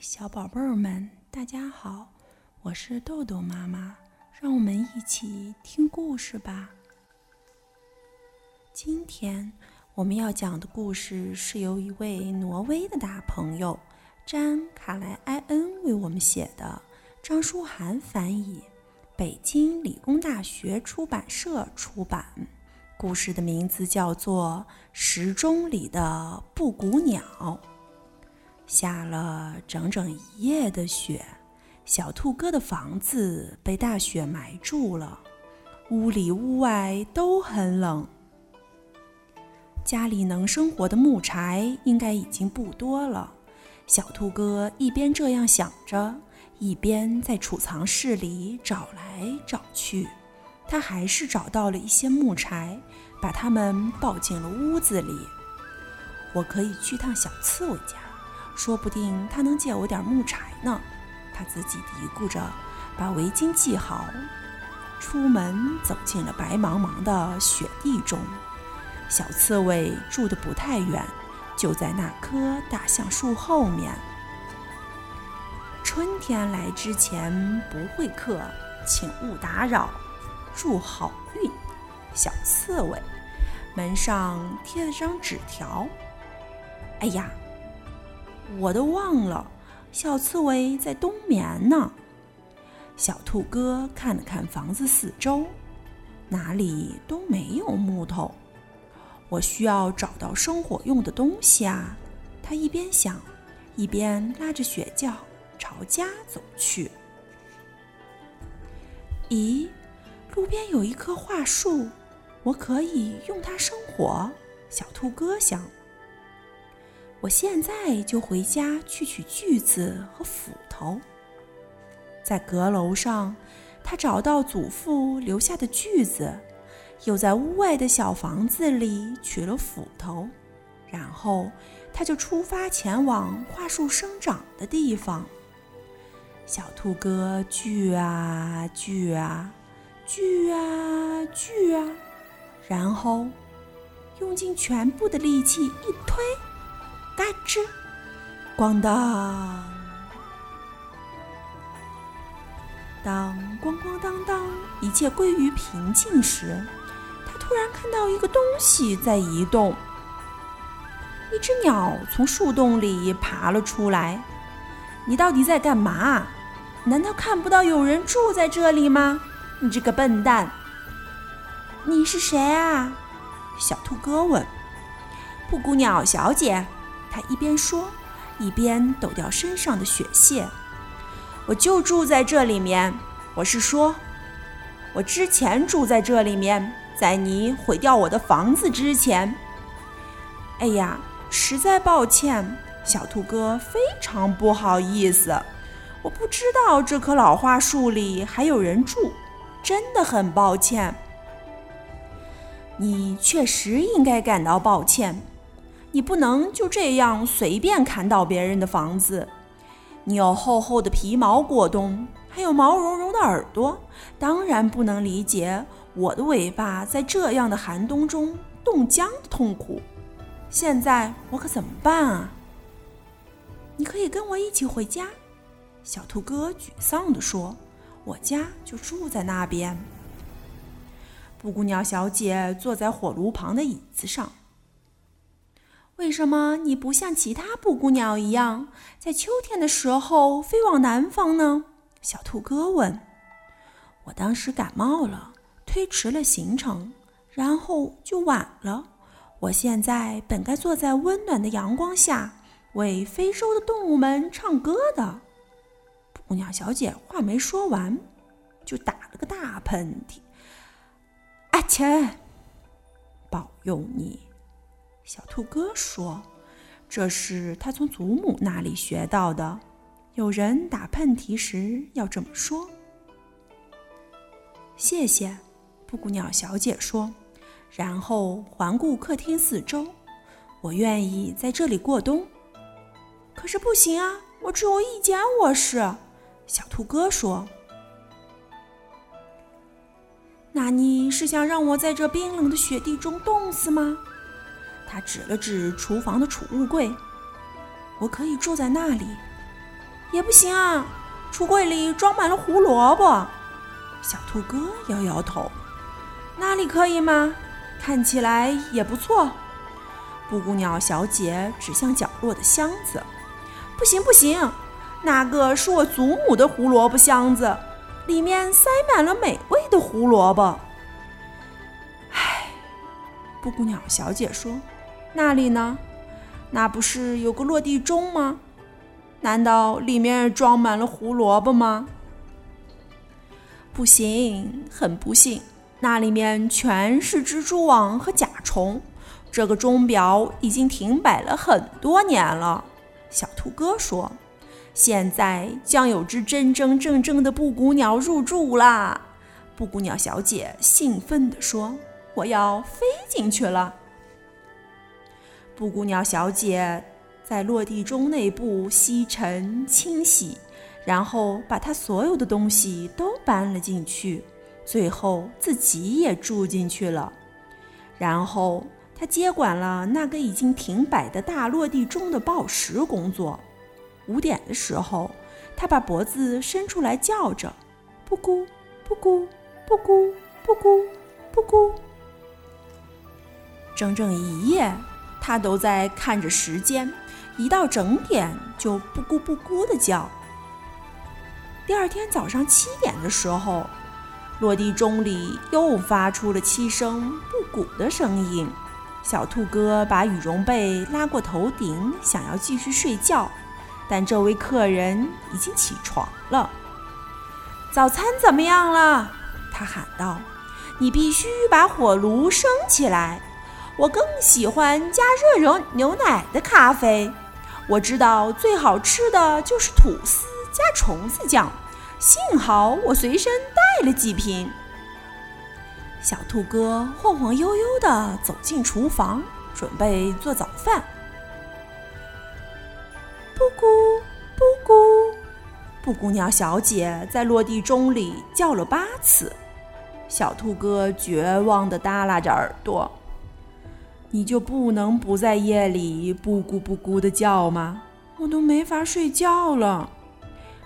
小宝贝儿们，大家好，我是豆豆妈妈，让我们一起听故事吧。今天我们要讲的故事是由一位挪威的大朋友詹卡莱埃恩为我们写的，张书涵翻译，北京理工大学出版社出版。故事的名字叫做《时钟里的布谷鸟》。下了整整一夜的雪，小兔哥的房子被大雪埋住了，屋里屋外都很冷。家里能生活的木柴应该已经不多了。小兔哥一边这样想着，一边在储藏室里找来找去。他还是找到了一些木柴，把它们抱进了屋子里。我可以去趟小刺猬家。说不定他能借我点木柴呢，他自己嘀咕着，把围巾系好，出门走进了白茫茫的雪地中。小刺猬住的不太远，就在那棵大橡树后面。春天来之前不会客，请勿打扰，祝好运。小刺猬门上贴了张纸条。哎呀！我都忘了，小刺猬在冬眠呢。小兔哥看了看房子四周，哪里都没有木头。我需要找到生火用的东西啊！他一边想，一边拉着雪橇朝家走去。咦，路边有一棵桦树，我可以用它生火。小兔哥想。我现在就回家去取锯子和斧头。在阁楼上，他找到祖父留下的锯子，又在屋外的小房子里取了斧头，然后他就出发前往桦树生长的地方。小兔哥锯啊锯啊，锯啊锯啊，然后用尽全部的力气一推。嘎吱，咣当！当咣咣当当，一切归于平静时，他突然看到一个东西在移动。一只鸟从树洞里爬了出来。你到底在干嘛？难道看不到有人住在这里吗？你这个笨蛋！你是谁啊？小兔哥问。布谷鸟小姐。他一边说，一边抖掉身上的血屑。我就住在这里面。我是说，我之前住在这里面，在你毁掉我的房子之前。哎呀，实在抱歉，小兔哥，非常不好意思。我不知道这棵老桦树里还有人住，真的很抱歉。你确实应该感到抱歉。你不能就这样随便砍倒别人的房子。你有厚厚的皮毛果冻，还有毛茸茸的耳朵，当然不能理解我的尾巴在这样的寒冬中冻僵的痛苦。现在我可怎么办啊？你可以跟我一起回家。”小兔哥沮丧地说，“我家就住在那边。”布谷鸟小姐坐在火炉旁的椅子上。为什么你不像其他布谷鸟一样，在秋天的时候飞往南方呢？小兔哥问。我当时感冒了，推迟了行程，然后就晚了。我现在本该坐在温暖的阳光下，为非洲的动物们唱歌的。布谷鸟小姐话没说完，就打了个大喷嚏。阿切，保佑你！小兔哥说：“这是他从祖母那里学到的，有人打喷嚏时要这么说。”谢谢，布谷鸟小姐说，然后环顾客厅四周。我愿意在这里过冬，可是不行啊，我只有一间卧室。小兔哥说：“那你是想让我在这冰冷的雪地中冻死吗？”他指了指厨房的储物柜，我可以住在那里。也不行啊，橱柜里装满了胡萝卜。小兔哥摇摇头，那里可以吗？看起来也不错。布谷鸟小姐指向角落的箱子，不行不行，那个是我祖母的胡萝卜箱子，里面塞满了美味的胡萝卜。唉，布谷鸟小姐说：“那里呢？那不是有个落地钟吗？难道里面装满了胡萝卜吗？”不行，很不幸。那里面全是蜘蛛网和甲虫，这个钟表已经停摆了很多年了。小兔哥说：“现在将有只真真正正的布谷鸟入住啦！”布谷鸟小姐兴奋地说：“我要飞进去了。”布谷鸟小姐在落地钟内部吸尘清洗，然后把她所有的东西都搬了进去。最后自己也住进去了，然后他接管了那个已经停摆的大落地钟的报时工作。五点的时候，他把脖子伸出来叫着：“布谷，布谷，布谷，布谷，布谷。”整整一夜，他都在看着时间，一到整点就布谷布谷的叫。第二天早上七点的时候。落地钟里又发出了七声布谷的声音。小兔哥把羽绒被拉过头顶，想要继续睡觉，但这位客人已经起床了。早餐怎么样了？他喊道：“你必须把火炉升起来。我更喜欢加热热牛奶的咖啡。我知道最好吃的就是吐司加虫子酱。幸好我随身带。”带了几瓶。小兔哥晃晃悠悠地走进厨房，准备做早饭。布谷布谷，布谷鸟小姐在落地钟里叫了八次。小兔哥绝望地耷拉着耳朵：“你就不能不在夜里布谷布谷的叫吗？我都没法睡觉了。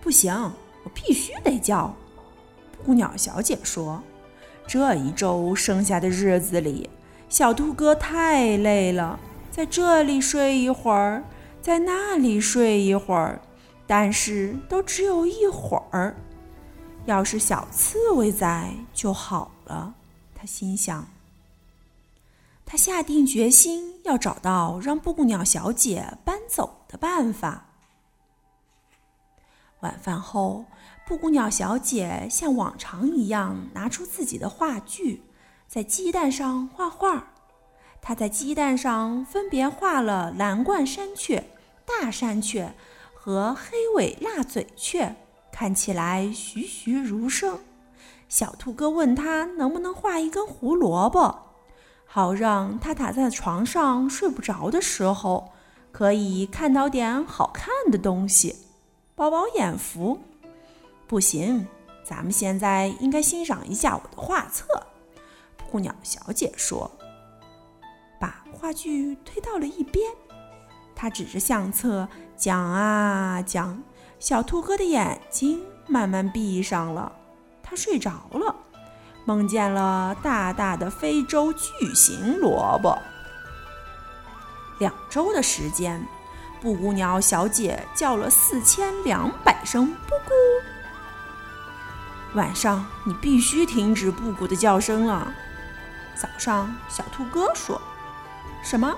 不行，我必须得叫。”布谷鸟小姐说：“这一周剩下的日子里，小兔哥太累了，在这里睡一会儿，在那里睡一会儿，但是都只有一会儿。要是小刺猬在就好了。”他心想。他下定决心要找到让布谷鸟小姐搬走的办法。晚饭后。布谷鸟小姐像往常一样拿出自己的画具，在鸡蛋上画画。她在鸡蛋上分别画了蓝冠山雀、大山雀和黑尾蜡嘴雀，看起来栩栩如生。小兔哥问他能不能画一根胡萝卜，好让他躺在床上睡不着的时候可以看到点好看的东西，饱饱眼福。不行，咱们现在应该欣赏一下我的画册。”布谷鸟小姐说，把画具推到了一边。她指着相册讲啊讲，小兔哥的眼睛慢慢闭上了，他睡着了，梦见了大大的非洲巨型萝卜。两周的时间，布谷鸟小姐叫了四千两百声布谷。晚上你必须停止布谷的叫声了。早上，小兔哥说：“什么？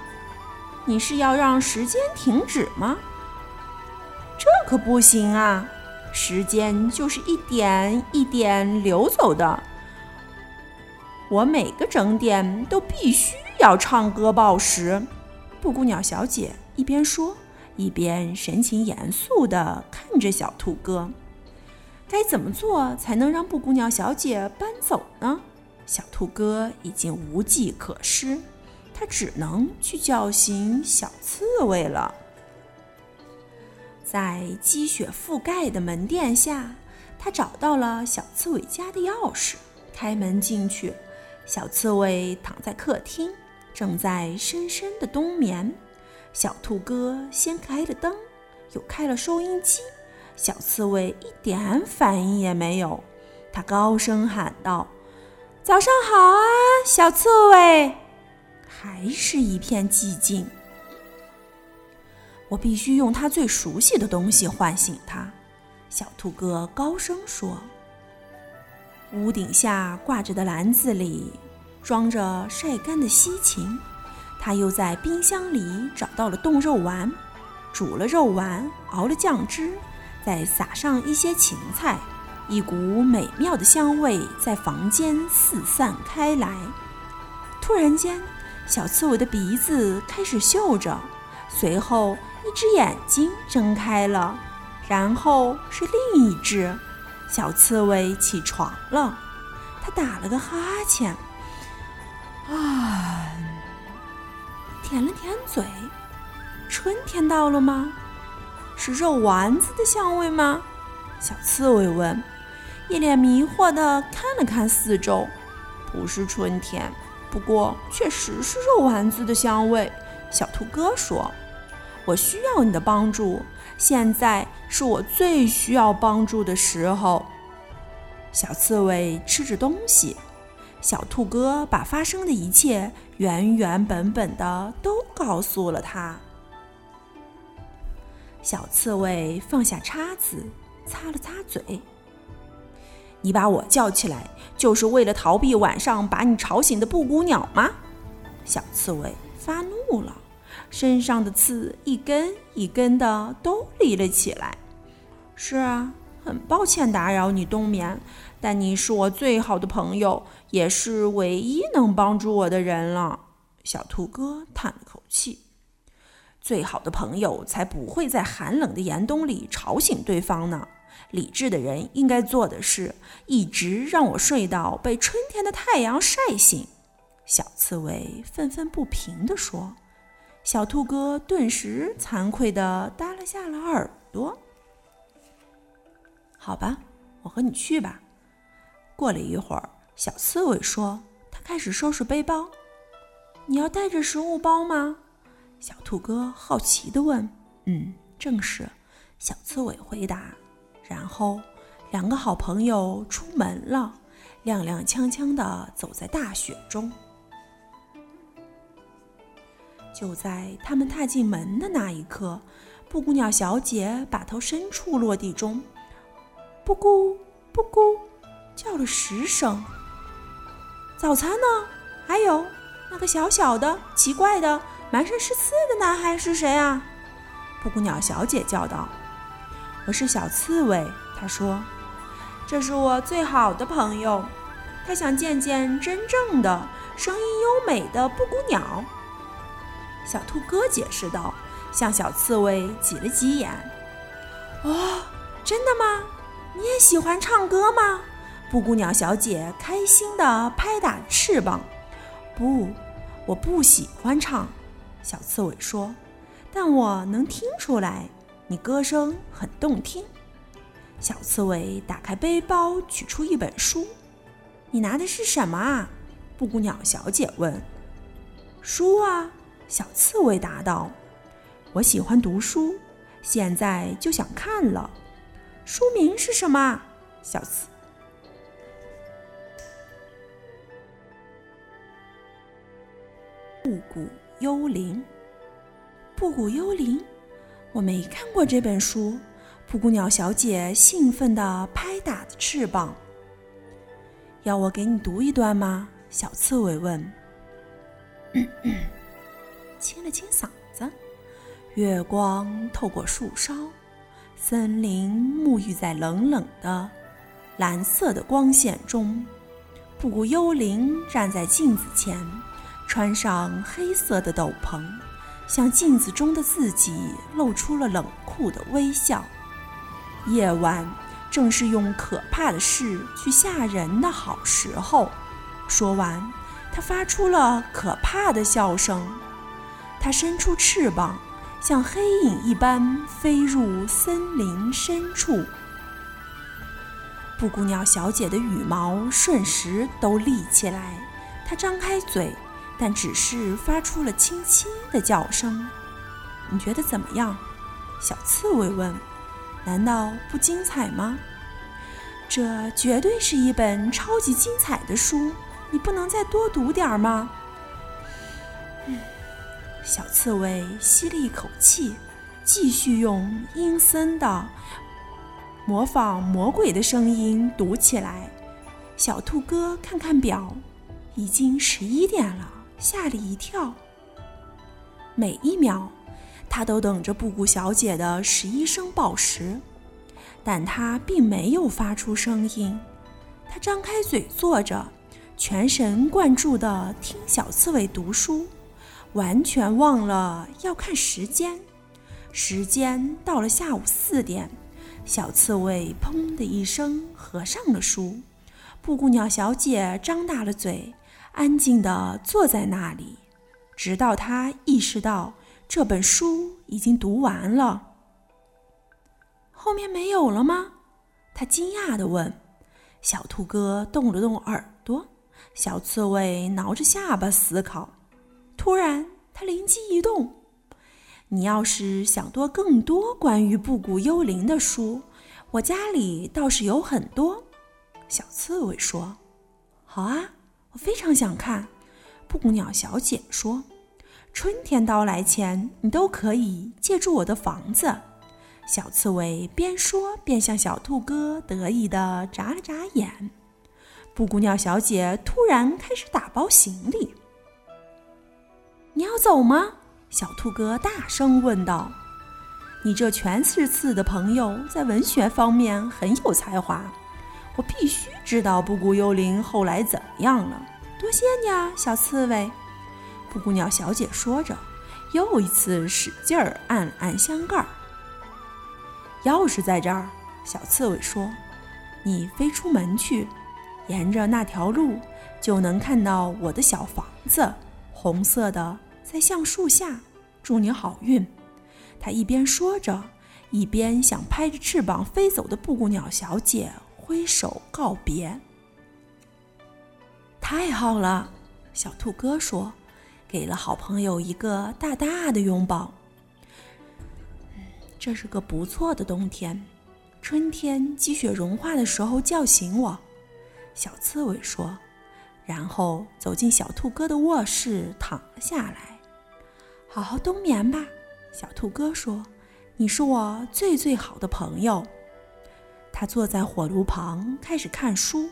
你是要让时间停止吗？这可不行啊！时间就是一点一点流走的。我每个整点都必须要唱歌报时。”布谷鸟小姐一边说，一边神情严肃地看着小兔哥。该怎么做才能让布谷鸟小姐搬走呢？小兔哥已经无计可施，他只能去叫醒小刺猬了。在积雪覆盖的门殿下，他找到了小刺猬家的钥匙，开门进去。小刺猬躺在客厅，正在深深的冬眠。小兔哥先开了灯，又开了收音机。小刺猬一点反应也没有。他高声喊道：“早上好啊，小刺猬！”还是一片寂静。我必须用他最熟悉的东西唤醒他。小兔哥高声说：“屋顶下挂着的篮子里装着晒干的西芹。”他又在冰箱里找到了冻肉丸，煮了肉丸，熬了酱汁，再撒上一些芹菜，一股美妙的香味在房间四散开来。突然间，小刺猬的鼻子开始嗅着，随后一只眼睛睁开了，然后是另一只。小刺猬起床了，它打了个哈欠，啊。舔了舔嘴，春天到了吗？是肉丸子的香味吗？小刺猬问，一脸迷惑地看了看四周。不是春天，不过确实是肉丸子的香味。小兔哥说：“我需要你的帮助，现在是我最需要帮助的时候。”小刺猬吃着东西。小兔哥把发生的一切原原本本的都告诉了他。小刺猬放下叉子，擦了擦嘴：“你把我叫起来，就是为了逃避晚上把你吵醒的布谷鸟吗？”小刺猬发怒了，身上的刺一根一根的都立了起来。“是啊。”很抱歉打扰你冬眠，但你是我最好的朋友，也是唯一能帮助我的人了。小兔哥叹了口气：“最好的朋友才不会在寒冷的严冬里吵醒对方呢。理智的人应该做的是，一直让我睡到被春天的太阳晒醒。”小刺猬愤愤不平地说。小兔哥顿时惭愧地耷拉下了耳朵。好吧，我和你去吧。过了一会儿，小刺猬说：“他开始收拾背包。你要带着食物包吗？”小兔哥好奇地问。“嗯，正是。”小刺猬回答。然后，两个好朋友出门了，踉踉跄跄地走在大雪中。就在他们踏进门的那一刻，布谷鸟小姐把头伸出落地中。布谷布谷，叫了十声。早餐呢？还有那个小小的、奇怪的、满身是刺的男孩是谁啊？布谷鸟小姐叫道：“我是小刺猬。”她说：“这是我最好的朋友，他想见见真正的、声音优美的布谷鸟。”小兔哥解释道，向小刺猬挤了挤眼。“哦，真的吗？”你也喜欢唱歌吗？布谷鸟小姐开心地拍打翅膀。不，我不喜欢唱。小刺猬说：“但我能听出来，你歌声很动听。”小刺猬打开背包，取出一本书。“你拿的是什么啊？”布谷鸟小姐问。“书啊。”小刺猬答道。“我喜欢读书，现在就想看了。”书名是什么？小刺。布谷幽灵。布谷幽灵，我没看过这本书。布谷鸟小姐兴奋地拍打着翅膀。要我给你读一段吗？小刺猬问。清了清嗓子，月光透过树梢。森林沐浴在冷冷的蓝色的光线中，布谷幽灵站在镜子前，穿上黑色的斗篷，向镜子中的自己露出了冷酷的微笑。夜晚正是用可怕的事去吓人的好时候。说完，他发出了可怕的笑声。它伸出翅膀。像黑影一般飞入森林深处。布谷鸟小姐的羽毛瞬时都立起来，她张开嘴，但只是发出了轻轻的叫声。你觉得怎么样？小刺猬问。难道不精彩吗？这绝对是一本超级精彩的书，你不能再多读点儿吗？小刺猬吸了一口气，继续用阴森的、模仿魔鬼的声音读起来。小兔哥看看表，已经十一点了，吓了一跳。每一秒，他都等着布谷小姐的十一声报时。但他并没有发出声音，他张开嘴坐着，全神贯注地听小刺猬读书，完全忘了要看时间。时间到了下午四点，小刺猬砰的一声合上了书。布谷鸟小姐张大了嘴，安静地坐在那里，直到她意识到这本书已经读完了。后面没有了吗？他惊讶地问。小兔哥动了动耳朵，小刺猬挠着下巴思考。突然，他灵机一动：“你要是想多更多关于布谷幽灵的书，我家里倒是有很多。”小刺猬说：“好啊，我非常想看。”布谷鸟小姐说：“春天到来前，你都可以借住我的房子。”小刺猬边说边向小兔哥得意地眨了眨眼。布谷鸟小姐突然开始打包行李。“你要走吗？”小兔哥大声问道。“你这全是刺的朋友在文学方面很有才华，我必须知道布谷幽灵后来怎么样了。多谢你啊，小刺猬。”布谷鸟小姐说着，又一次使劲儿按了按箱盖儿。钥匙在这儿，小刺猬说：“你飞出门去，沿着那条路就能看到我的小房子，红色的，在橡树下。祝你好运。”他一边说着，一边向拍着翅膀飞走的布谷鸟小姐挥手告别。太好了，小兔哥说，给了好朋友一个大大的拥抱。这是个不错的冬天，春天积雪融化的时候叫醒我。小刺猬说，然后走进小兔哥的卧室，躺了下来。好好冬眠吧，小兔哥说，你是我最最好的朋友。他坐在火炉旁开始看书，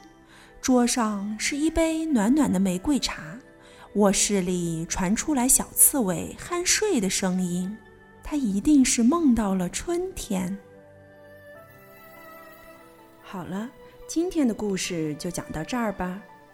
桌上是一杯暖暖的玫瑰茶，卧室里传出来小刺猬酣睡的声音。他一定是梦到了春天。好了，今天的故事就讲到这儿吧，